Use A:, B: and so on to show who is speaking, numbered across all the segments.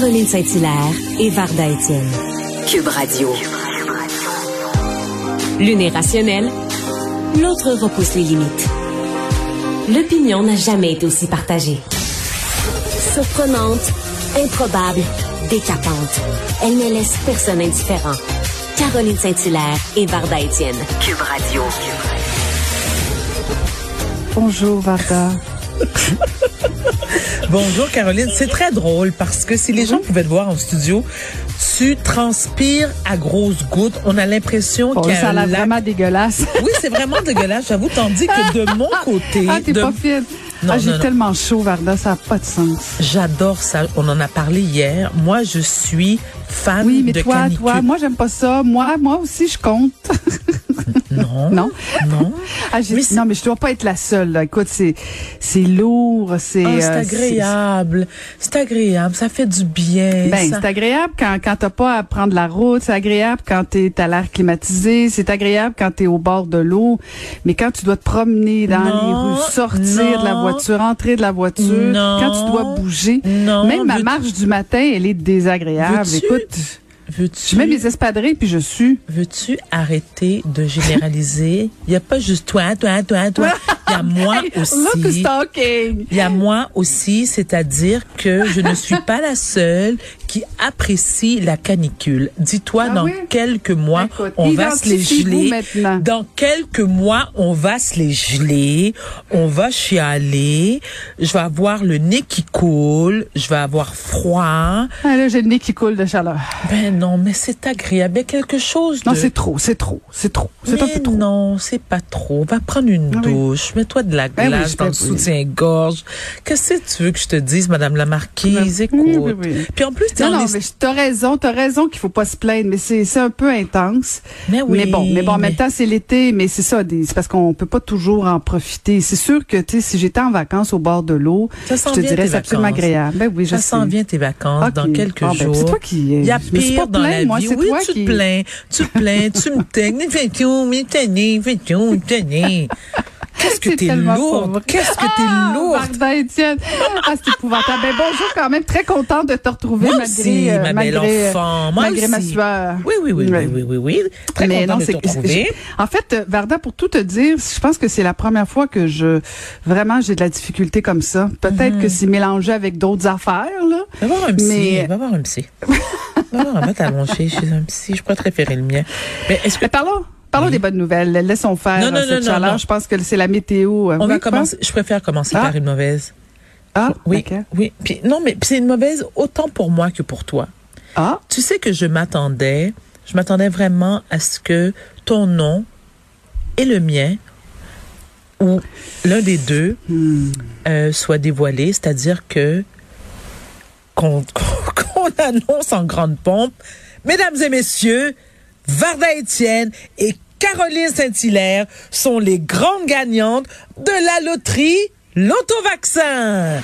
A: Caroline Saint-Hilaire et Varda Étienne. Cube Radio. L'une est rationnelle, l'autre repousse les limites. L'opinion n'a jamais été aussi partagée. Surprenante, improbable, décapante. Elle ne laisse personne indifférent. Caroline Saint-Hilaire et Varda Étienne. Cube Radio.
B: Bonjour Varda.
C: Bonjour Caroline, c'est très drôle parce que si les gens pouvaient te voir en studio, tu transpires à grosses gouttes. On a l'impression
B: Bon,
C: qu'il y a
B: ça a l'air vraiment dégueulasse.
C: Oui, c'est vraiment dégueulasse, j'avoue, tandis que de mon côté,
B: Ah, t'es
C: de-
B: pas fine.
C: Non,
B: ah, j'ai tellement chaud, Varda, ça n'a pas de sens.
C: j'adore ça. On en a parlé hier. Moi, je suis fan
B: Oui, mais
C: de
B: toi,
C: canicule.
B: toi, moi, j'aime pas ça. Moi, moi aussi, je compte.
C: Non.
B: Non?
C: Non.
B: Ah,
C: Mais c'est-
B: non, mais je dois pas être la seule. là. Écoute, c'est, c'est lourd, c'est.
C: Ah, c'est
B: euh,
C: agréable. C'est agréable. Ça fait du bien.
B: Ben,
C: ça-
B: c'est agréable quand, quand t'as pas à prendre la route, c'est agréable quand t'es à l'air climatisé, c'est agréable quand t'es au bord de l'eau, mais quand tu dois te promener dans
C: Non,
B: les rues, sortir de la voiture, entrer de la voiture,
C: Non.
B: quand tu dois bouger,
C: Non,
B: même ma marche du matin, elle est désagréable. Écoute,
C: Veux-tu
B: je mets mes espadrilles puis je suis.
C: Veux-tu arrêter de généraliser? Il n'y a pas juste toi, toi, toi, toi. Il y a moi
B: Look
C: aussi. Il y a moi aussi, c'est-à-dire que je ne suis pas la seule qui apprécie la canicule. Dis-toi,
B: Ah
C: dans
B: oui?
C: quelques mois,
B: Écoute,
C: on va se les geler. Dans quelques mois, on va se les geler. On va chialer. Je vais avoir le nez qui coule. Je vais avoir froid.
B: Ah, là, j'ai le nez qui coule de chaleur.
C: Ben non, mais c'est agréable. Il y a quelque chose
B: Non,
C: de...
B: c'est trop, c'est trop, c'est trop. C'est un peu trop.
C: non, c'est pas trop. Va prendre une
B: Ah oui.
C: douche. Mets-toi de la
B: Ben oui,
C: glace dans le soutien-gorge. Qu'est-ce que tu veux que je te dise, Madame la Marquise?
B: Oui,
C: Écoute. Puis en plus,
B: Non, non,
C: est-
B: mais t'as raison, t'as raison qu'il faut pas se plaindre, mais c'est c'est un peu intense.
C: Mais oui,
B: mais bon, mais bon, en même temps, c'est l'été, mais c'est ça, c'est parce qu'on peut pas toujours en profiter. C'est sûr que, tu sais, si j'étais en vacances au bord de l'eau, je te dirais c'est absolument agréable. Ben oui, je
C: ça
B: sais.
C: s'en vient tes vacances dans quelques
B: Ah, ben,
C: jours.
B: c'est toi qui,
C: Il y a pire dans
B: plaint,
C: la
B: moi,
C: vie.
B: c'est
C: Oui,
B: toi
C: tu
B: qui-
C: te plains, tu te plains, tu me taignes, fais tout, mais tanné, fais tout, tanné. Qu'est-ce que t'es
B: tellement
C: lourde, qu'est-ce que
B: Ah,
C: t'es lourde.
B: Varda Étienne. Ah, c'est épouvantable. Ben, bonjour quand même. Très contente de te retrouver
C: Moi
B: malgré,
C: aussi,
B: euh,
C: ma belle
B: malgré, euh,
C: enfant. Moi
B: malgré ma sueur.
C: Oui, oui, oui, oui, oui, oui, oui. Très
B: Mais
C: content
B: non,
C: de te retrouver.
B: En fait, euh, Varda, pour tout te dire, je pense que c'est la première fois que je vraiment j'ai de la difficulté comme ça. Peut-être
C: Mhm.
B: que c'est mélangé avec d'autres affaires là.
C: Va voir un psy.
B: Mais-
C: Va voir un psy. va voir, va t'allonger chez un psy. Je pourrais te référer le mien. Mais est-ce que
B: Mais parlons, parlons
C: Oui.
B: des bonnes nouvelles. Laissons faire
C: Non, non,
B: euh, cette
C: non, non,
B: chaleur.
C: non.
B: Je pense que c'est la météo. euh,
C: on
B: oui,
C: va commencer? Je préfère commencer
B: Ah.
C: par une mauvaise.
B: Ah,
C: Oui, oui. Puis, non, mais c'est une mauvaise autant pour moi que pour toi.
B: Ah,
C: Tu sais que je m'attendais, je m'attendais vraiment à ce que ton nom et le mien, ou l'un des deux,
B: hmm.
C: euh, soit dévoilé, c'est-à-dire que qu'on qu'on annonce en grande pompe, mesdames et messieurs, Varda Étienne et Caroline Saint-Hilaire sont les grandes gagnantes de la loterie L'Autovaccin.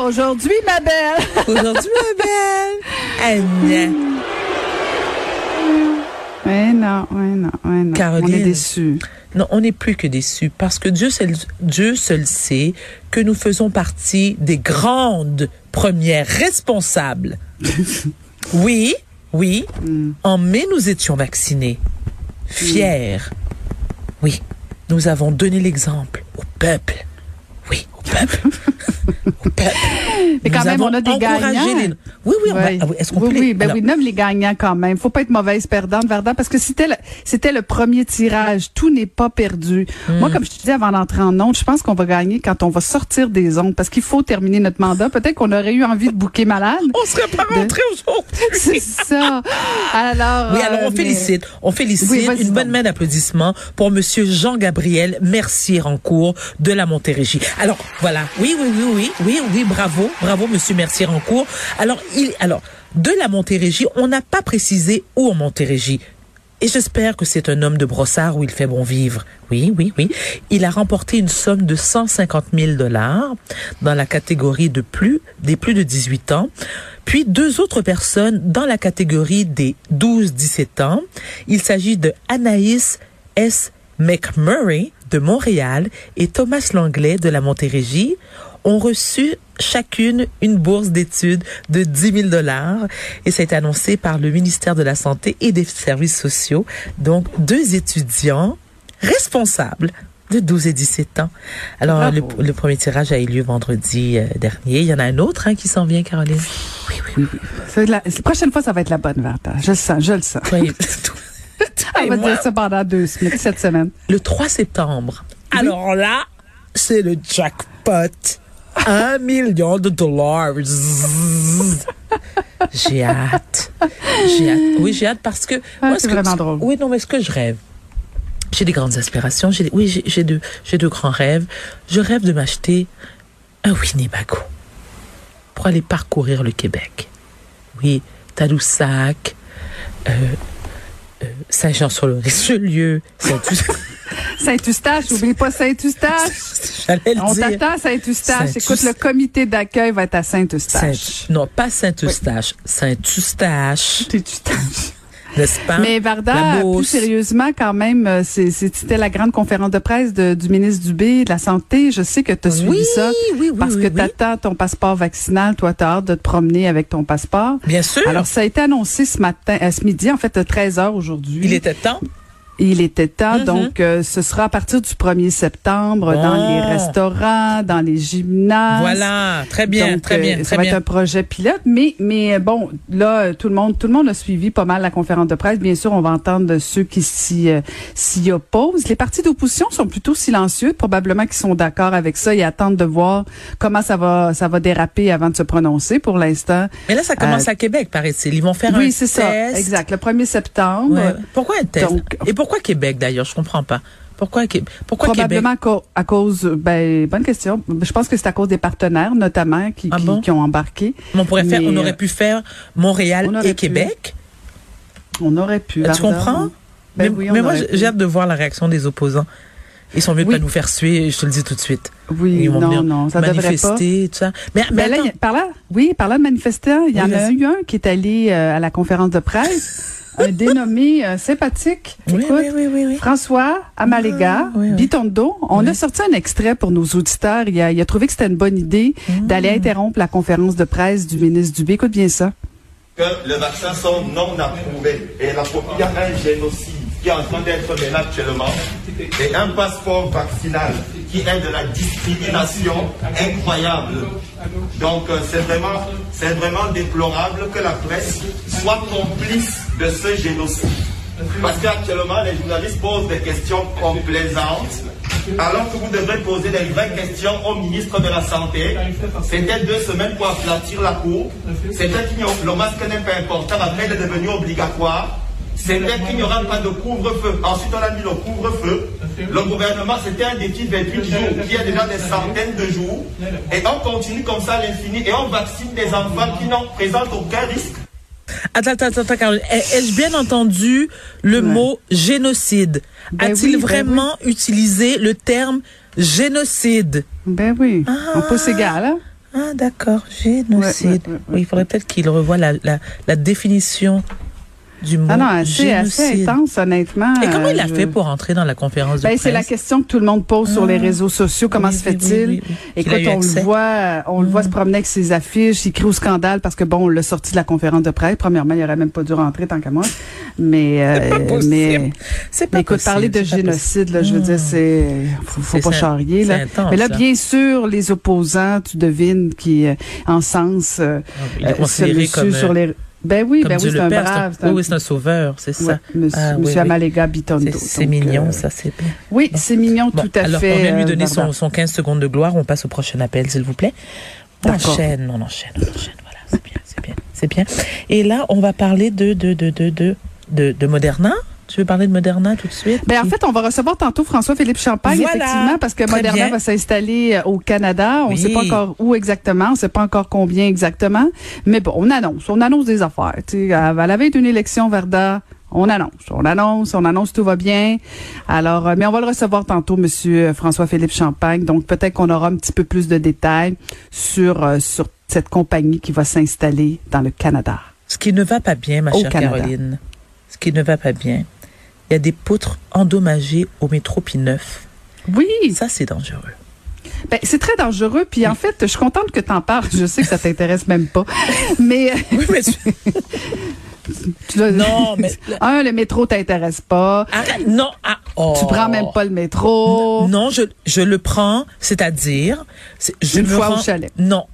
B: Aujourd'hui, ma belle.
C: Aujourd'hui, ma belle. Anna.
B: Ouais, non, ouais, non, ouais, non.
C: Caroline.
B: On est déçus.
C: Non, on n'est plus que déçus parce que Dieu seul, Dieu seul sait que nous faisons partie des grandes premières responsables. oui, oui.
B: Hmm.
C: En mai, nous étions vaccinés. Fiers. Oui. Nous avons donné l'exemple au peuple. Oui, au peuple. au peuple.
B: Mais quand
C: Nous
B: même, on a des gagnants.
C: les- Oui, oui, on va- ah oui, Est-ce qu'on
B: oui,
C: peut les-
B: oui, ben
C: alors,
B: oui, nomme les gagnants quand même. Faut pas être mauvaise perdante, Verdun, parce que c'était le, c'était le premier tirage. Tout n'est pas perdu.
C: Hmm.
B: Moi, comme je te disais avant d'entrer en onde, je pense qu'on va gagner quand on va sortir des ondes, parce qu'il faut terminer notre mandat. Peut-être qu'on aurait eu envie de bouquer malade.
C: on serait pas
B: de-
C: rentré aujourd'hui.
B: C'est ça. Alors.
C: Oui, alors
B: euh,
C: on
B: mais-
C: félicite, on félicite
B: Oui,
C: une bonne main d'applaudissements pour Monsieur Jean-Gabriel Mercier-Rancourt de la Montérégie. Alors voilà, oui, oui, oui, oui, oui, oui, bravo, bravo Monsieur Mercier-Rancourt. Alors il, alors de la Montérégie, on n'a pas précisé où en Montérégie. Et j'espère que c'est un homme de brossard où il fait bon vivre. Oui, oui, oui. Il a remporté une somme de 150 000 dollars dans la catégorie de plus, des plus de 18 ans. Puis deux autres personnes dans la catégorie des 12-17 ans. Il s'agit de Anaïs S. McMurray de Montréal et Thomas Langlais de la Montérégie ont reçu chacune une bourse d'études de 10 000 dollars et ça a été annoncé par le ministère de la Santé et des Services sociaux. Donc, deux étudiants responsables de 12 et 17 ans. Alors, le, le, premier tirage a eu lieu vendredi euh, dernier. Il y en a un autre hein, qui s'en vient, Caroline?
B: Oui, oui, oui. La, la, prochaine fois, ça va être la bonne, Verta. Je le sens, je le sens. Oui. On va dire ça pendant deux semaines, cette semaine.
C: Le 3 septembre. Oui. Alors là, c'est le jackpot. Un million de dollars. j'ai hâte. J'ai hâte. Oui, j'ai hâte parce que.
B: Ah, c'est vraiment drôle.
C: Oui, non, mais ce que je rêve, j'ai des grandes aspirations. J'ai, oui, j'ai de, j'ai grands rêves. Je rêve de m'acheter un Winnebago pour aller parcourir le Québec. Oui, Tadoussac, euh, euh, Saint-Jean-sur-le-Richelieu,
B: Saint-Eustache, oublie pas Saint-Eustache.
C: J'allais le
B: On
C: dire.
B: t'attend à Saint-Eustache. Écoute, le comité d'accueil va être à Saint-Eustache.
C: Saint, non, pas Saint-Eustache, oui. Saint-Eustache.
B: Saint-Eustache. Mais Varda, plus sérieusement, quand même, c'était la grande conférence de presse de, du ministre Dubé de la Santé. Je sais que tu as suivi
C: oui,
B: ça.
C: Oui, oui,
B: parce que tu attends ton passeport vaccinal. Toi, tu as hâte de te promener avec ton passeport.
C: Bien sûr.
B: Alors, ça a été annoncé ce matin, euh, ce midi, en fait, à 13 heures aujourd'hui.
C: Il était temps.
B: Il était temps. Donc, euh, ce sera à partir du 1er septembre dans les restaurants, dans les gymnases.
C: Voilà, très bien,
B: Donc,
C: très
B: euh,
C: bien,
B: ça
C: très
B: va
C: bien.
B: être un projet pilote, mais mais euh, bon, là tout le monde tout le monde a suivi pas mal la conférence de presse. Bien sûr, on va entendre ceux qui s'y euh, s'y opposent. Les partis d'opposition sont plutôt silencieux, probablement qu'ils sont d'accord avec ça et attendent de voir comment ça va ça va déraper avant de se prononcer. Pour l'instant,
C: Mais là, ça commence à Québec, paraît-il. Ils vont faire un
B: oui,
C: test.
B: c'est ça, exact. Le 1er septembre.
C: Ouais. Pourquoi un test?
B: Donc-
C: Et pourquoi Québec d'ailleurs? Je comprends pas. Pourquoi Pourquoi Québec?
B: Probablement à cause, ben, bonne question. Je pense que c'est à cause des partenaires, notamment, qui,
C: Ah
B: qui,
C: bon?
B: qui ont embarqué.
C: On pourrait faire, on
B: euh,
C: aurait pu faire Montréal et
B: pu.
C: Québec?
B: On aurait pu.
C: tu comprends?
B: Ben
C: Mais,
B: oui, on
C: mais moi, j'ai hâte de voir la réaction des opposants. Ils sont de
B: Oui.
C: pas nous faire suer, je te le dis tout de suite.
B: Oui,
C: Ils vont
B: non,
C: venir
B: non, ça devrait pas.
C: tout ça. Mais, mais
B: Ben là, par là, oui, par là de manifestants, il y
C: Oui,
B: en a eu un qui est allé euh, à la conférence de presse, un dénommé euh, sympathique.
C: oui,
B: Écoute,
C: oui, oui, oui, oui.
B: François Amalega,
C: Ah, oui, oui.
B: Bitondo, on
C: Oui.
B: a sorti un extrait pour nos auditeurs. Il a, il a trouvé que c'était une bonne idée
C: Mm.
B: d'aller interrompre la conférence de presse du ministre Dubé. Écoute bien ça.
D: que les vaccins sont non approuvés et la, il y a un génocide qui est en train d'être mené actuellement et un passeport vaccinal qui est de la discrimination incroyable. Donc euh, c'est vraiment, c'est vraiment déplorable que la presse soit complice de ce génocide. Parce qu'actuellement, les journalistes posent des questions complaisantes, alors que vous devrez poser des vraies questions au ministre de la Santé. C'était deux semaines pour aplatir la cour. C'était a- le masque n'est pas important, après il est devenu obligatoire. C'était qu'il n'y aura pas de couvre-feu. Ensuite, on a mis le couvre-feu. Le gouvernement, c'était un défi de 28 jours, qui a déjà des centaines de jours. Et on continue comme ça à l'infini et on vaccine des enfants qui n'en présentent aucun risque.
C: Attends, attends, attends, Caroline. Ai- Ai-je bien entendu le mot génocide?
B: Ben
C: A-t-il
B: oui, ben
C: vraiment utilisé le terme génocide?
B: Ben oui, on pousse égal, hein?
C: Ah, d'accord, génocide.
B: Ouais, ouais, ouais,
C: Oui, il faudrait peut-être qu'il revoie la, la, la définition du mot
B: Ah non, assez, intense, honnêtement.
C: Et comment
B: Euh,
C: il a
B: je-
C: fait pour entrer dans la conférence de
B: Ben,
C: presse?
B: c'est la question que tout le monde pose sur les réseaux sociaux. Comment
C: Oui,
B: se fait-il?
C: oui, oui, oui. Qu'il
B: Écoute, on
C: accès.
B: le voit, euh, on le voit se promener avec ses affiches. Il crie au scandale parce que bon, on l'a sorti de la conférence de presse. Premièrement, il aurait même pas dû rentrer tant qu'à moi. Mais, euh,
C: pas possible.
B: mais,
C: C'est pas
B: mais écoute,
C: possible,
B: parler de génocide, là, je veux dire, c'est, faut, faut pas charrier, là.
C: c'est intense,
B: mais là, bien sûr, les opposants, tu devines, qui euh, euh,
C: Il est
B: euh,
C: considéré
B: monsieur
C: comme,
B: sur
C: euh,
B: les, ben oui,
C: Comme
B: ben
C: Dieu
B: oui, c'est un
C: Père,
B: brave.
C: un- oui, c'est un sauveur, c'est
B: Ouais,
C: ça.
B: monsieur,
C: Ah, oui,
B: monsieur
C: oui.
B: Amalega Bitondo.
C: C'est- mignon,
B: euh,
C: ça, c'est bien.
B: Oui, c'est mignon,
C: Bon,
B: tout à
C: alors,
B: fait.
C: on vient lui
B: euh,
C: donner son, son 15 secondes de gloire. On passe au prochain appel, s'il vous plaît. On enchaîne, on enchaîne, on enchaîne. Voilà, c'est bien, c'est bien, c'est bien. Et là, on va parler de, de, de, de, de, de, de Moderna. Tu veux parler de Moderna tout de suite?
B: Ben, en fait, on va recevoir tantôt François-Philippe Champagne,
C: Voilà.
B: effectivement, parce que
C: Très
B: Moderna
C: bien.
B: va s'installer euh, au Canada. On ne
C: Oui.
B: sait pas encore où exactement, on ne sait pas encore combien exactement. Mais bon, on annonce, on annonce des affaires. Tu à la veille d'une élection, Verda, on annonce, on annonce, on annonce, tout va bien. Alors, euh, mais on va le recevoir tantôt, Monsieur François-Philippe Champagne. Donc, peut-être qu'on aura un petit peu plus de détails sur, euh, sur cette compagnie qui va s'installer dans le Canada.
C: Ce qui ne va pas bien, ma
B: Au
C: chère
B: Canada.
C: Caroline. Ce qui ne va pas bien. Il y a des poutres endommagées au métro P9.
B: Oui,
C: Ça, c'est dangereux.
B: Ben, c'est très dangereux. Puis en fait, je suis contente que tu en parles. Je sais que ça t'intéresse même pas. Mais,
C: Oui, mais tu-
B: tu dois-
C: Non, mais-
B: Un, le métro t'intéresse pas.
C: Arrête, non, ah, oh.
B: Tu prends même pas le métro.
C: Non, je, je le prends, c'est-à-dire,
B: Une
C: me
B: fois au
C: rends-
B: chalet.
C: Non,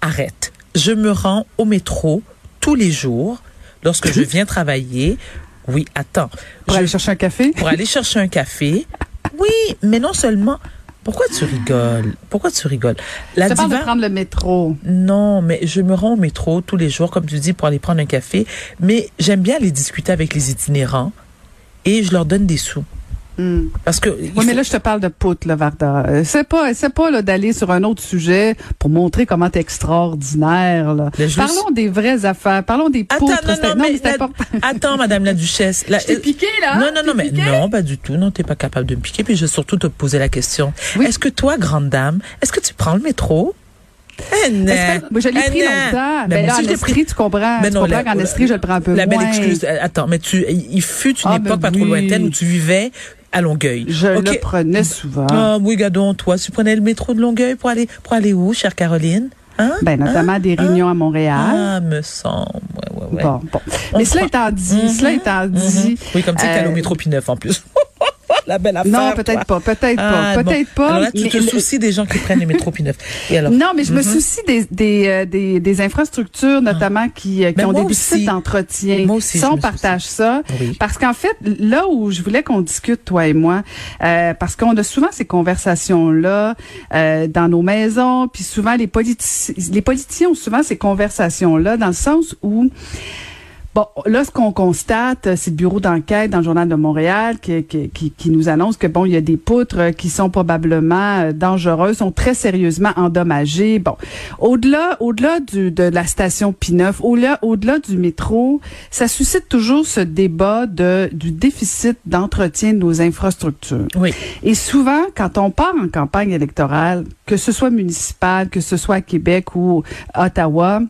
C: arrête. Je me rends au métro tous les jours lorsque je viens travailler. Oui, attends.
B: Pour
C: Je-
B: aller chercher un café?
C: pour aller chercher un café. Oui, mais non seulement. Pourquoi tu rigoles? Pourquoi tu rigoles? La
B: Tu parles de prendre le métro.
C: Non, mais je me rends au métro tous les jours, comme tu dis, pour aller prendre un café. Mais j'aime bien aller discuter avec les itinérants et je leur donne des sous.
B: Hmm.
C: Parce que.
B: Oui, mais là, je te parle de poutre, là, Varda. Euh, C'est pas, c'est pas là, d'aller sur un autre sujet pour montrer comment t'es extraordinaire. Là. Parlons des vraies affaires. Parlons des
C: Attends,
B: poutres.
C: non,
B: C'est-
C: non, mais, la-
B: important.
C: attends, Madame la Duchesse. La-
B: Je t'ai piqué, là?
C: Non, non, non, mais
B: piqué?
C: non, pas du tout. Non, t'es pas capable de me piquer. Puis je vais surtout te poser la question.
B: Oui.
C: Est-ce que toi, grande dame, est-ce que tu prends le métro? Non.
B: Est-ce que- Moi, je l'ai
C: Eh,
B: pris
C: non.
B: longtemps.
C: Ben,
B: Mais
C: moi
B: là, en
C: aussi, je l'ai pris.
B: Estrie, tu comprends.
C: Mais
B: tu
C: non,
B: comprends
C: la-
B: qu'en Estrie, je le prends un peu
C: La belle
B: moins.
C: excuse. euh, Attends, mais tu, il fut une
B: Ah,
C: époque
B: ben
C: pas trop lointaine où tu vivais à Longueuil.
B: Je le prenais souvent.
C: Ah oui, gadon, toi, tu prenais le métro de Longueuil pour aller, pour aller où, chère Caroline? Hein?
B: Ben, notamment des réunions à Montréal.
C: Ah, me semble. Ouais, ouais, ouais.
B: Bon, bon.
C: On
B: Mais cela
C: prend-
B: étant dit,
C: Mhm,
B: cela étant dit.
C: mhm. Oui, comme tu sais t'allais au
B: euh,
C: métro P9 en plus. La belle affaire.
B: Non, peut-être pas, peut-être
C: Ah,
B: pas,
C: bon.
B: peut-être pas.
C: Alors là, tu
B: mais
C: te
B: le-
C: soucies des gens qui prennent les métros P9. Et alors?
B: Non, mais je me
C: Mhm.
B: soucie des, des, euh, des, des infrastructures, notamment, qui, euh, qui
C: Ben,
B: ont des déficits d'entretien.
C: Moi aussi,
B: Ça, on partage ça.
C: Oui.
B: Parce qu'en fait, là où je voulais qu'on discute, toi et moi, euh, parce qu'on a souvent ces conversations-là euh, dans nos maisons, puis souvent les, politici les politiciens ont souvent ces conversations-là dans le sens où Bon, là, ce qu'on constate, c'est le bureau d'enquête dans le Journal de Montréal qui, qui, qui, qui nous annonce que, bon, il y a des poutres euh, qui sont probablement euh, dangereuses, sont très sérieusement endommagées. Bon, au-delà au-delà du, de la station P9, au-delà au-delà du métro, ça suscite toujours ce débat de, du déficit d'entretien de nos infrastructures.
C: Oui.
B: Et souvent, quand on part en campagne électorale, que ce soit municipale, que ce soit à Québec ou Ottawa,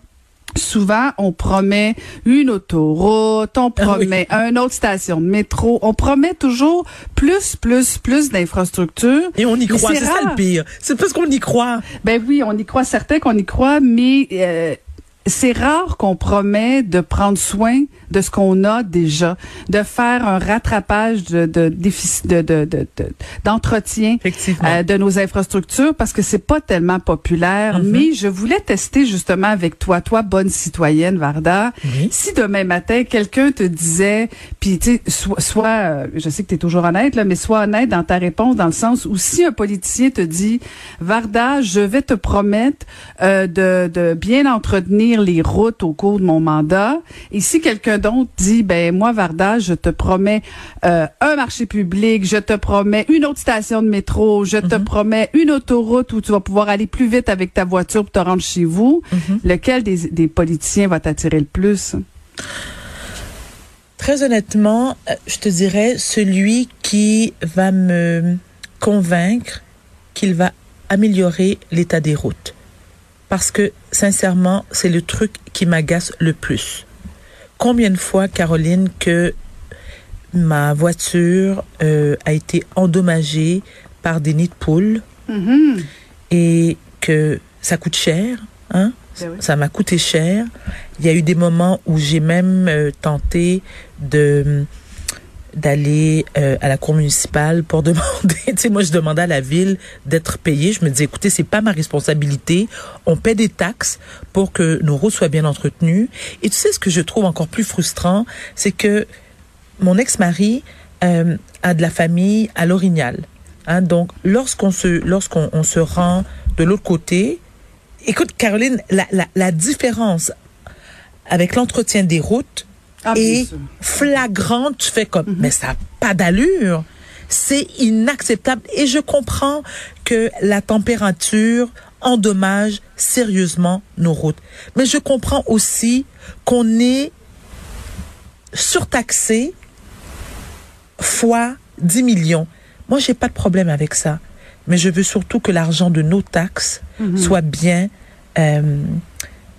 B: Souvent, on promet une autoroute, on promet une autre station de métro, on promet toujours plus, plus, plus d'infrastructures.
C: Et on y croit,
B: c'est
C: ça le pire. C'est parce qu'on y croit.
B: Ben oui, on y croit, certain qu'on y croit, mais euh, c'est rare qu'on promet de prendre soin de ce qu'on a déjà, de faire un rattrapage de de déficit de de de- de- d'entretien euh, de nos infrastructures parce que c'est pas tellement populaire.
C: Mhm.
B: Mais je voulais tester justement avec toi, toi bonne citoyenne Varda,
C: Oui.
B: si demain matin quelqu'un te disait, puis tu soit, soit euh, je sais que tu es toujours honnête là, mais sois honnête dans ta réponse dans le sens où si un politicien te dit, Varda, je vais te promettre euh, de, de bien entretenir les routes au cours de mon mandat, et si quelqu'un d'autre dit, ben moi Varda, je te promets euh, un marché public, je te promets une autre station de métro, je te promets une autoroute où tu vas pouvoir aller plus vite avec ta voiture pour te rendre chez vous, lequel des, des politiciens va t'attirer le plus?
C: Très honnêtement, euh, je te dirais celui qui va me convaincre qu'il va améliorer l'état des routes. Parce que, sincèrement, c'est le truc qui m'agace le plus. Combien de fois, Caroline, que ma voiture euh, a été endommagée par des nids de poules
B: Mhm.
C: et que ça coûte cher, hein?
B: Ben oui.
C: Ça m'a coûté cher. Il y a eu des moments où j'ai même euh, tenté de d'aller euh, à la cour municipale pour demander, tu sais, moi je demandais à la ville d'être payée. Je me disais, écoutez, c'est pas ma responsabilité. On paie des taxes pour que nos routes soient bien entretenues. Et tu sais, ce que je trouve encore plus frustrant, c'est que mon ex-mari euh, a de la famille à l'Orignal. Hein, donc, lorsqu'on se, on se rend de l'autre côté, écoute, Caroline, la, la différence avec l'entretien des routes
B: Ah, sûr.
C: flagrante. Tu fais comme, mais ça n'a pas d'allure. C'est inacceptable. Et je comprends que la température endommage sérieusement nos routes. Mais je comprends aussi qu'on est surtaxé fois 10 millions. Moi, j'ai pas de problème avec ça. Mais je veux surtout que l'argent de nos taxes soit bien, euh,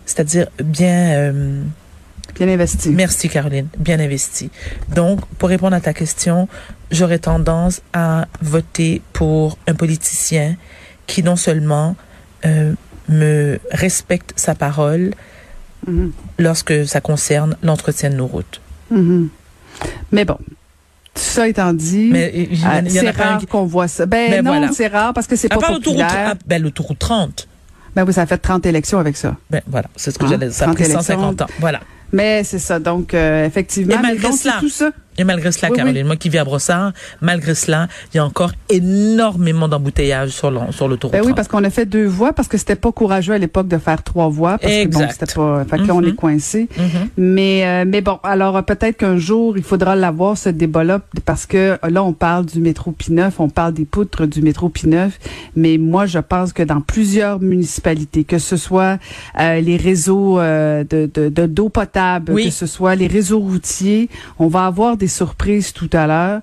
C: c'est-à-dire bien, euh,
B: bien investi.
C: Merci Caroline, bien investi. Donc, pour répondre à ta question, j'aurais tendance à voter pour un politicien qui non seulement euh, me respecte sa parole
B: Mhm.
C: lorsque ça concerne l'entretien de nos routes.
B: Mhm. Mais bon, tout ça étant dit, euh,
C: a
B: c'est rare
C: qui-
B: qu'on voit ça. Ben
C: Mais
B: non,
C: voilà.
B: c'est rare parce que c'est pas
C: part l'autoroute,
B: populaire.
C: ah, ben, l'autoroute 30.
B: Ben oui, ça a fait 30 élections avec ça.
C: Ben, voilà, c'est ce que
B: Ah,
C: j'allais dire. Ça a
B: 30
C: pris
B: élections.
C: 150 ans. Voilà.
B: Mais c'est ça, donc euh, effectivement.
C: Et
B: mais
C: malgré
B: donc,
C: cela,
B: tout ça.
C: Et malgré cela,
B: Oui,
C: Caroline, moi qui vis à Brossard, malgré cela, il y a encore énormément d'embouteillages sur l'en- sur l'autoroute.
B: Ben oui,
C: 30.
B: parce qu'on a fait deux voies parce que c'était pas courageux à l'époque de faire trois voies parce que bon,
C: Exact.
B: c'était pas. Fait que là, on est coincé.
C: Mhm.
B: Mais euh, mais bon, alors peut-être qu'un jour il faudra l'avoir ce débat-là parce que euh, là on parle du métro P9, on parle des poutres du métro P9, mais moi je pense que dans plusieurs municipalités, que ce soit euh, les réseaux euh, de de- de- d'eau potable,
C: Oui.
B: que ce soit les réseaux routiers, on va avoir des surprises tout à l'heure.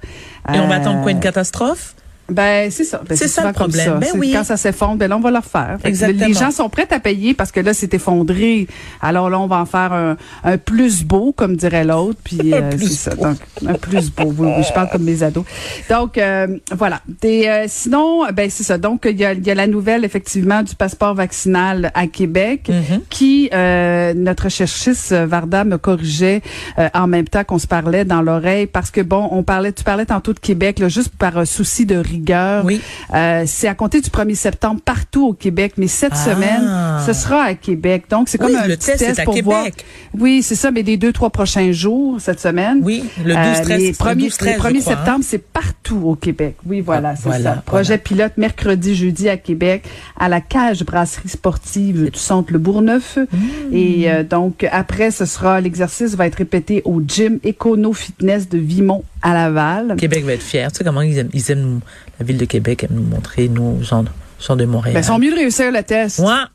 C: Et on va
B: Euh,
C: attendre quoi, une catastrophe?
B: Ben, c'est ça. Ben,
C: C'est ça, le
B: comme
C: problème.
B: ça.
C: Ben oui.
B: Quand ça s'effondre, ben là, on va le refaire. Que
C: Exactement.
B: Les gens sont prêts à payer parce que là, c'est effondré. Alors là, on va en faire un, un plus beau, comme dirait l'autre. Puis, euh, c'est ça. Donc, un plus beau. Oui, oui, je parle comme mes ados. Donc, euh, voilà. Des, euh, sinon, ben, c'est ça. Donc, il y a, y a la nouvelle, effectivement, du passeport vaccinal à Québec
C: Mhm.
B: qui, euh, notre cherchiste euh, Varda me corrigeait euh, en même temps qu'on se parlait dans l'oreille parce que bon, on parlait, tu parlais tantôt de Québec, là, juste par un souci de rigueur.
C: Oui.
B: Euh, c'est à compter du 1er septembre partout au Québec, mais cette
C: Ah.
B: semaine, ce sera à Québec. Donc, c'est
C: Oui,
B: comme un
C: le
B: petit
C: test est à
B: pour voir.
C: Québec.
B: Oui, c'est ça, mais des deux, trois prochains jours cette semaine.
C: Oui, le 12-13.
B: Euh, mais
C: le
B: 1er,
C: 12-13,
B: le 1er
C: je crois, hein.
B: septembre, c'est partout au Québec. Oui, voilà,
C: Ah,
B: c'est
C: voilà,
B: ça. Projet
C: voilà.
B: pilote mercredi, jeudi à Québec, à la cage brasserie sportive du centre Le Bourgneuf.
C: Mmh.
B: Et euh, donc, après, ce sera, l'exercice va être répété au gym Econo Fitness de Vimont à Laval.
C: Québec va être fier. Tu sais comment ils aiment, ils aiment nous- la ville de Québec aime nous montrer, nous, gens, gens de Montréal.
B: Ben, ils sont mieux de réussir le test.
C: Moi,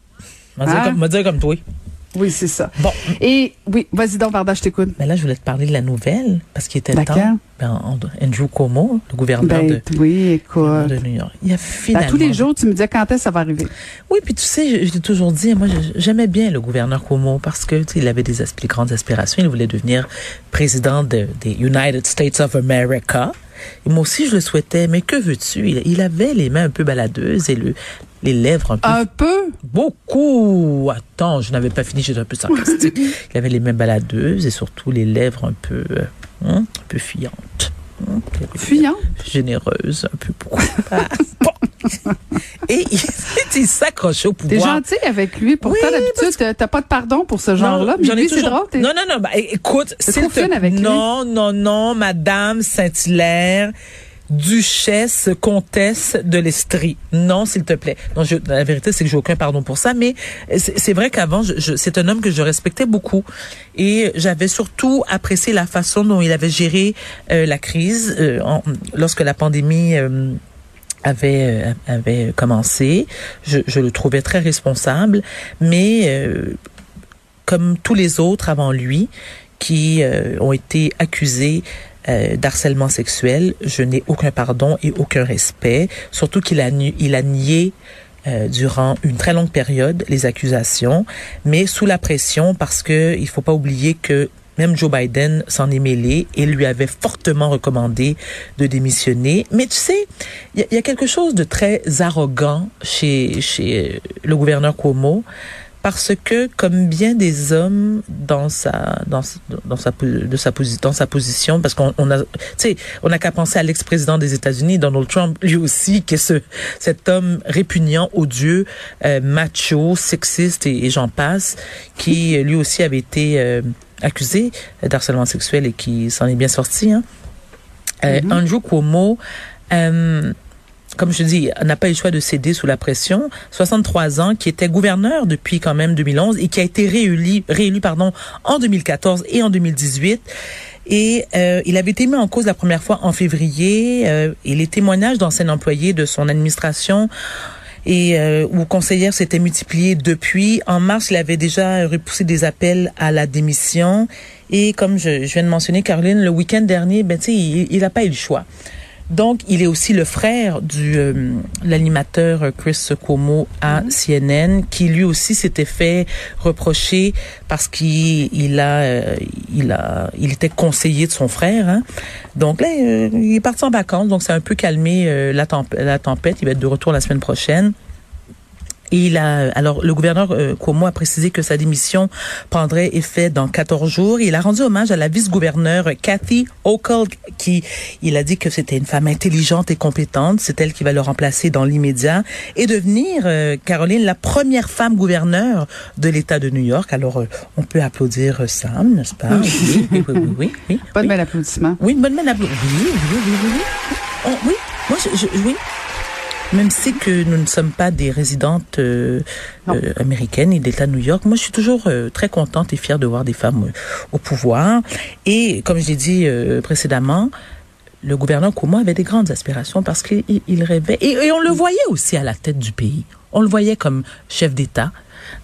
C: on va dire,
B: Hein?
C: comme- on va dire comme toi.
B: Oui, c'est ça.
C: Bon,
B: Et oui, vas-y donc, Varda, je t'écoute.
C: mais là, je voulais te parler de la nouvelle, parce qu'il était temps. Ben, en- Andrew Cuomo, le gouverneur
B: Ben,
C: de,
B: oui, écoute.
C: de New York. Il a
B: Ben,
C: finalement...
B: tous les jours, tu me disais quand est-ce que ça va arriver.
C: Oui, puis tu sais, je, je l'ai toujours dit, moi, j'aimais bien le gouverneur Cuomo parce que, il avait des asp- grandes aspirations. Il voulait devenir président de- des United States of America. Et moi aussi, je le souhaitais. Mais que veux-tu? Il, il avait les mains un peu baladeuses et le, les lèvres un peu
B: Un peu?
C: Beaucoup. Attends, je n'avais pas fini, j'étais un peu sarcastique. Il avait les mains baladeuses et surtout les lèvres un peu, euh, hein, un peu fuyantes. Hein,
B: Fuyant.
C: Généreuses, un peu beaucoup. Bon. Et il, s'accrochait au
B: T'es
C: pouvoir.
B: gentil avec lui. Pourtant,
C: Oui,
B: d'habitude, t'as- pas de pardon pour ce genre-là. Mais lui, c'est
C: toujours-
B: drôle. t'es-
C: Non, non, non. bah, écoute,
B: T'es trop
C: te
B: avec lui?
C: Non, non, non, Madame Saint-Hilaire. Duchesse, comtesse de l'Estrie. Non, s'il te plaît. Non, je, la vérité, c'est que j'ai aucun pardon pour ça, mais c'est vrai qu'avant, je, je- c'est un homme que je respectais beaucoup et j'avais surtout apprécié la façon dont il avait géré euh, la crise euh, lorsque la pandémie euh, avait euh, avait commencé. Je, je le trouvais très responsable, mais euh, comme tous les autres avant lui qui euh, ont été accusés euh, d'harcèlement sexuel, je n'ai aucun pardon et aucun respect, surtout qu'il a, il a nié euh, durant une très longue période les accusations, mais sous la pression parce que il faut pas oublier que même Joe Biden s'en est mêlé et lui avait fortement recommandé de démissionner. Mais tu sais, il y, y a quelque chose de très arrogant chez, chez euh, le gouverneur Cuomo parce que comme bien des hommes dans sa dans dans sa de sa dans sa position parce qu'on on a tu sais on n'a qu'à penser à l'ex-président des États-Unis Donald Trump lui aussi qui est ce cet homme répugnant odieux euh, macho sexiste et, et j'en passe qui lui aussi avait été euh, accusé d'harcèlement sexuel et qui s'en est bien sorti hein. Euh,
B: Mhm.
C: Andrew Cuomo euh, comme je dis, n'a pas eu le choix de céder sous la pression. 63 ans, qui était gouverneur depuis quand même 2011 et qui a été réélu, réélu pardon, en 2014 et en 2018. Et euh, il avait été mis en cause la première fois en février. Euh, et les témoignages d'anciens employés de son administration et euh, où conseillère s'étaient multipliés depuis. En mars, il avait déjà repoussé des appels à la démission. Et comme je, je viens de mentionner, Caroline, le week-end dernier, ben, il n'a pas eu le choix Donc, il est aussi le frère du euh, l'animateur Chris Cuomo à
B: Mhm.
C: CNN, qui lui aussi s'était fait reprocher parce qu'il il a, euh, il a, il était conseiller de son frère. Hein. Donc là, euh, il est parti en vacances, donc c'est un peu calmé euh, la, temp- la tempête. Il va être de retour la semaine prochaine. Il a, alors, le gouverneur euh, Cuomo a précisé que sa démission prendrait effet dans 14 jours. Il a rendu hommage à la vice-gouverneure Kathy Hochul, qui, il a dit que c'était une femme intelligente et compétente. C'est elle qui va le remplacer dans l'immédiat et devenir, euh, Caroline, la première femme gouverneure de l'État de New York. Alors, euh, on peut applaudir euh, Sam, n'est-ce pas? Oui, oui, oui, oui, oui. oui,
B: Pas de
C: oui.
B: bel applaudissement.
C: Oui, bonne main d'applaudissement. Oui, oui, oui, oui, oui. Oh, oui, moi, je, je- oui. Même si que nous ne sommes pas des résidentes euh, euh, américaines et d'État de New York, moi, je suis toujours euh, très contente et fière de voir des femmes euh, au pouvoir. Et comme je l'ai dit euh, précédemment, le gouverneur Cuomo avait des grandes aspirations parce qu'il il- il rêvait. Et, et on le voyait aussi à la tête du pays. On le voyait comme chef d'État.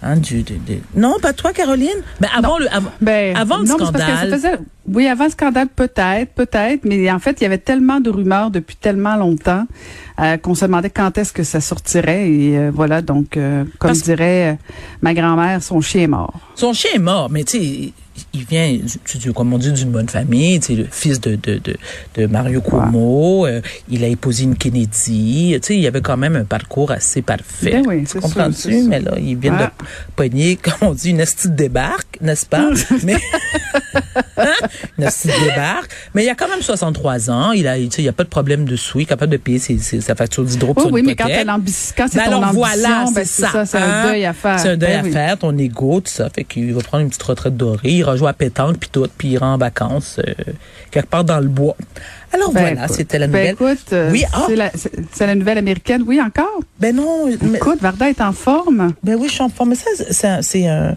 C: Hein, du, Non, pas toi, Caroline? Ben, avant le,
B: Ben,
C: avant le
B: non, mais c'est parce que ça
C: scandale.
B: faisait- oui, avant le scandale, peut-être, peut-être, mais en fait, il y avait tellement de rumeurs depuis tellement longtemps euh, qu'on se demandait quand est-ce que ça sortirait. Et euh, voilà, donc, euh, comme
C: Parce-
B: dirait ma grand-mère, son chien est mort.
C: Son chien est mort, mais tu sais, il vient, tu- tu- comme on dit, d'une bonne famille. Tu sais, le fils de, de, de, de Mario Cuomo. euh, il a épousé une Kennedy. Tu sais, il y avait quand même un parcours assez parfait.
B: Ben oui,
C: Tu
B: c'est
C: Comprends-tu?
B: c'est.
C: Mais là, il vient
B: Ah.
C: de pogner, comme on dit, une estie de débarque, n'est-ce pas? mais une estie de débarque. Mais il a quand même 63 ans. Il a, tu sais, il a pas de problème de sous. Il est capable de payer ses, ses- sa facture d'hydro.
B: Oui, mais quand, quand c'est
C: Ben
B: ton
C: alors
B: ambition,
C: voilà,
B: ben,
C: c'est ça.
B: C'est un
C: hein?
B: deuil à faire.
C: C'est un deuil
B: Ben
C: à
B: oui.
C: faire, ton ego, tout ça. Fait qu'il va prendre une petite retraite dorée, il rejoint à pétanque, puis tout, puis il ira en vacances euh, quelque part dans le bois. Alors
B: Ben,
C: voilà,
B: écoute.
C: c'était la
B: Ben,
C: nouvelle.
B: écoute, euh,
C: Oui, ah.
B: c'est la, c'est- c'est la nouvelle américaine. Oui, encore?
C: Ben non, mais-
B: Écoute, Varda est en forme.
C: ben oui, je suis en forme. Mais ça, c'est un, c'est un,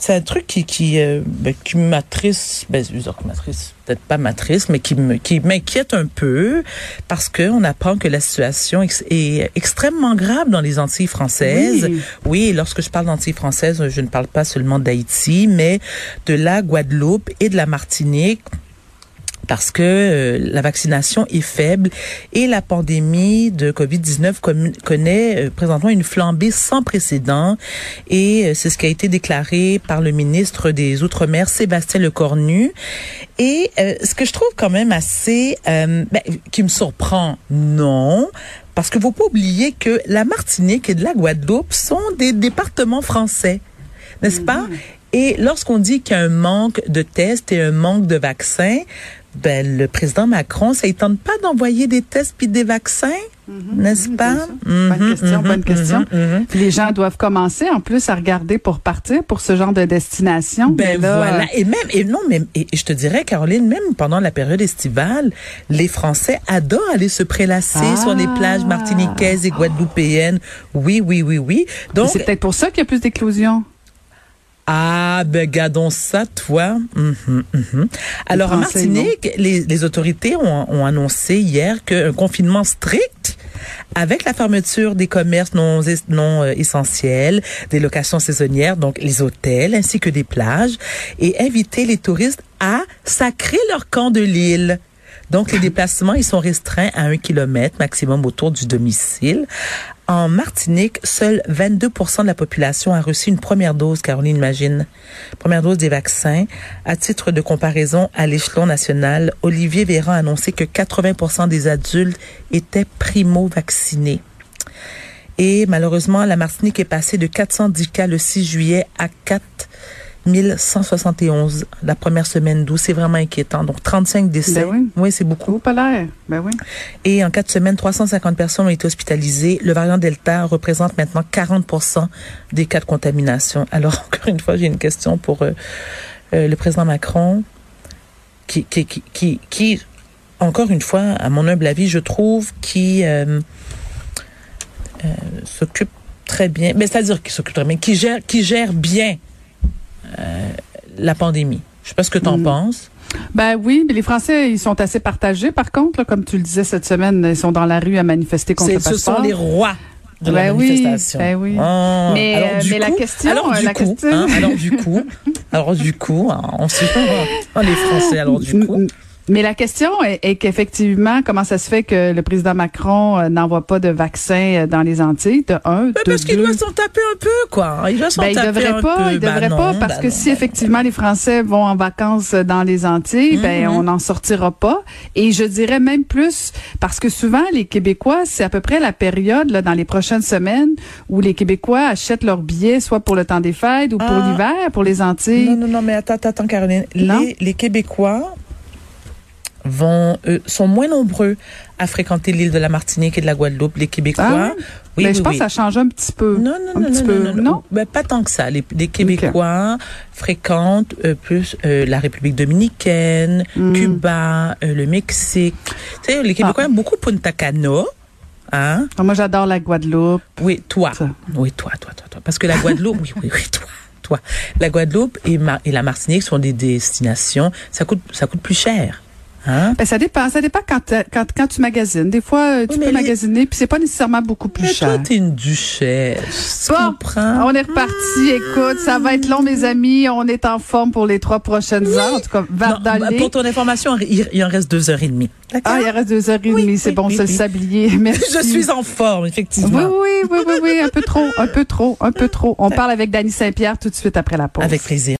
C: c'est un truc qui, qui, euh, ben, qui m'attriste, ben, m'attriste, peut-être pas m'attriste, mais qui me, qui m'inquiète un peu parce que on apprend que la situation ex- est extrêmement grave dans les Antilles françaises.
B: Oui.
C: Oui, lorsque je parle d'Antilles françaises, je ne parle pas seulement d'Haïti, mais de la Guadeloupe et de la Martinique parce que euh, la vaccination est faible et la pandémie de Covid-19 commu- connaît euh, présentement une flambée sans précédent. Et euh, c'est ce qui a été déclaré par le ministre des Outre-mer Sébastien Lecornu. Et euh, ce que je trouve quand même assez euh, ben, qui me surprend non parce que faut pas oublier que la Martinique et de la Guadeloupe sont des départements français n'est-ce pas? Et lorsqu'on dit qu'il y a un manque de tests et un manque de vaccins, ben, le président Macron, ça ne tente pas d'envoyer des tests puis des vaccins, n'est-ce
B: Mhm,
C: pas?
B: Bonne
C: Mhm,
B: question, bonne question. Puis les gens doivent commencer en plus à regarder pour partir pour ce genre de destination.
C: Ben
B: là,
C: voilà. Et même, et non, mais et, et je te dirais, Caroline, même pendant la période estivale, les Français adorent aller se prélasser
B: Ah.
C: sur les plages martiniquaises et guadeloupéennes. Oui, oui, oui, oui. Donc,
B: c'est peut-être pour ça qu'il y a plus d'éclosions.
C: Ah, ben gardons ça, toi. Mhm, mhm. Alors, en Martinique, les, les autorités ont, ont annoncé hier qu'un confinement strict avec la fermeture des commerces non, es- non euh, essentiels, des locations saisonnières, donc les hôtels ainsi que des plages, et inviter les touristes à sacrer leur camp de l'île. Donc, les déplacements, ils sont restreints à un kilomètre maximum autour du domicile. En Martinique, seul 22% de la population a reçu une première dose, Caroline, imagine. Première dose des vaccins. À titre de comparaison, à l'échelon national, Olivier Véran a annoncé que 80% des adultes étaient primo-vaccinés. Et malheureusement, la Martinique est passée de 410 cas le 6 juillet à 4 1171 la première semaine d'août. C'est vraiment inquiétant. Donc, 35 décès.
B: Ben oui.
C: c'est beaucoup.
B: Pas. Ben oui.
C: Et en quatre semaines, 350 personnes ont été hospitalisées. Le variant Delta représente maintenant 40% des cas de contamination. Alors, encore une fois, j'ai une question pour euh, euh, le président Macron, qui, qui, qui, qui, qui, encore une fois, à mon humble avis, je trouve, qui euh, s'occupe très bien, mais c'est-à-dire qui s'occupe très bien, qui gère, qui gère bien la pandémie. Je sais pas ce que tu en
B: Mm.
C: penses.
B: Ben oui, mais les Français, ils sont assez partagés. Par contre, là, comme tu le disais cette semaine, ils sont dans la rue à manifester contre le
C: C'est- Ce sont
B: passeport.
C: les rois de la
B: Ben oui,
C: manifestation.
B: ben oui.
C: Ah,
B: Mais,
C: alors,
B: euh, la question,
C: alors
B: euh,
C: du
B: la
C: coup,
B: question-
C: hein, alors du coup, alors du coup, hein, on se oh, les Français, alors du coup.
B: Mais la question est, est qu'effectivement, comment ça se fait que le président Macron euh, n'envoie pas de vaccin euh, dans les Antilles, de un,
C: Ben,
B: de
C: parce qu'il doit s'en taper un peu, quoi. Il doit s'en
B: Ben, il devrait
C: un
B: pas,
C: peu.
B: il
C: Ben
B: devrait
C: non,
B: pas, parce
C: ben
B: que
C: non,
B: si effectivement les Français vont en vacances dans les Antilles, ben
C: Mhm.
B: on n'en sortira pas. Et je dirais même plus, parce que souvent les Québécois, c'est à peu près la période là, dans les prochaines semaines où les Québécois achètent leurs billets, soit pour le temps des fêtes ou pour
C: Ah.
B: l'hiver, pour les Antilles.
C: Non, non, non, mais attends, attends, Caroline. Les, les Québécois vont euh, sont moins nombreux à fréquenter l'île de la Martinique et de la Guadeloupe. Les Québécois,
B: Ah
C: oui, oui,
B: je pense
C: oui.
B: que ça change un petit peu.
C: Non, non,
B: un
C: non,
B: petit
C: non,
B: peu.
C: non, non, non? Ben, pas tant que ça. Les, les Québécois fréquentent euh, plus euh, la République dominicaine,
B: Mm.
C: Cuba, le Mexique. Tu sais, les Québécois
B: Ah.
C: aiment beaucoup Punta Cana. Hein?
B: Ah, Moi, j'adore la Guadeloupe.
C: Oui, toi.
B: Ça.
C: Oui, toi, toi, toi, toi. Parce que la Guadeloupe, oui, oui, oui, toi, toi. La Guadeloupe et, Mar- et la Martinique sont des destinations. Ça coûte, ça coûte plus cher. Hein?
B: Ben, ça dépend. Ça dépend quand, t'as- quand, quand tu magasines. Des fois, euh, tu
C: Oui,
B: peux
C: les-
B: magasiner, puis c'est pas nécessairement beaucoup plus
C: Mais
B: cher.
C: toi, t'es une duchesse. Tu
B: Bon,
C: comprends?
B: on est reparti. Écoute, ça va être long, mes amis. On est en forme pour les trois prochaines heures. En tout cas,
C: Non, bah, pour ton information, il, en reste deux heures et demie.
B: Ah, il reste deux heures et
C: Oui,
B: demie. C'est
C: oui,
B: bon,
C: oui,
B: c'est le
C: oui.
B: sablier. Merci.
C: Je suis en forme,
B: Oui,
C: effectivement.
B: oui, oui, oui, oui. Un peu trop, un peu trop, un peu trop. On parle avec Dany Saint-Pierre tout de suite après la pause.
C: Avec plaisir.